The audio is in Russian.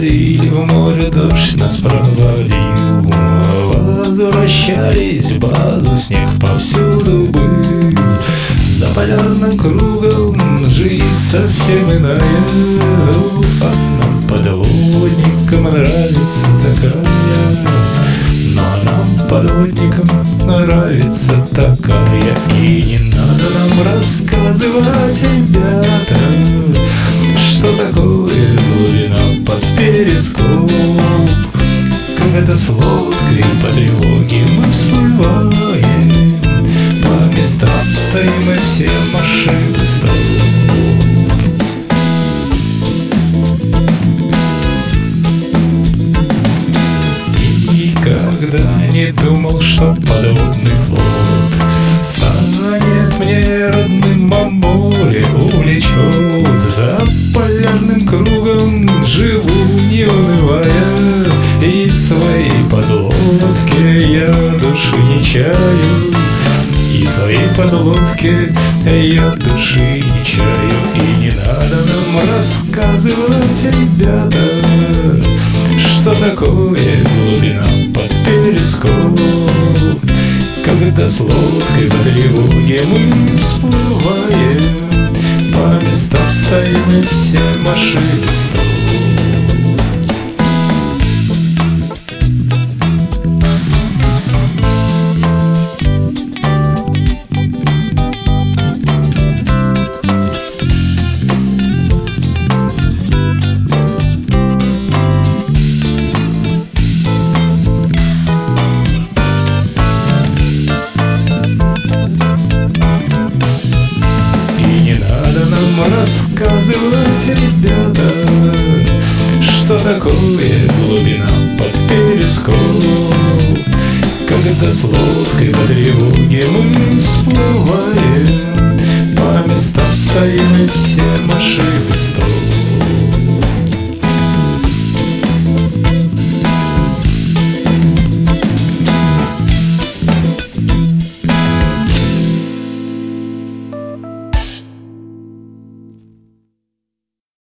море дождь нас проводил Возвращались в базу, снег повсюду был. За полярным кругом жизнь совсем иная А нам подводникам нравится такая. Но нам подводникам нравится такая. И не надо нам рассказывать, ребята Что такое перископ. Когда с лодкой по тревоге мы всплываем. По местам стоим и все машины стоп когда не думал, что подводный флот Станет мне души не чаю И в своей подлодке я души не чаю. И не надо нам рассказывать, ребята Что такое глубина под перископ. Когда с лодкой по тревоге мы всплываем По местам стоим и все машины стоп рассказывать, ребята Что такое глубина под перископ. Когда с лодкой по тревоге мы всплываем По местам стоим и все машины стоп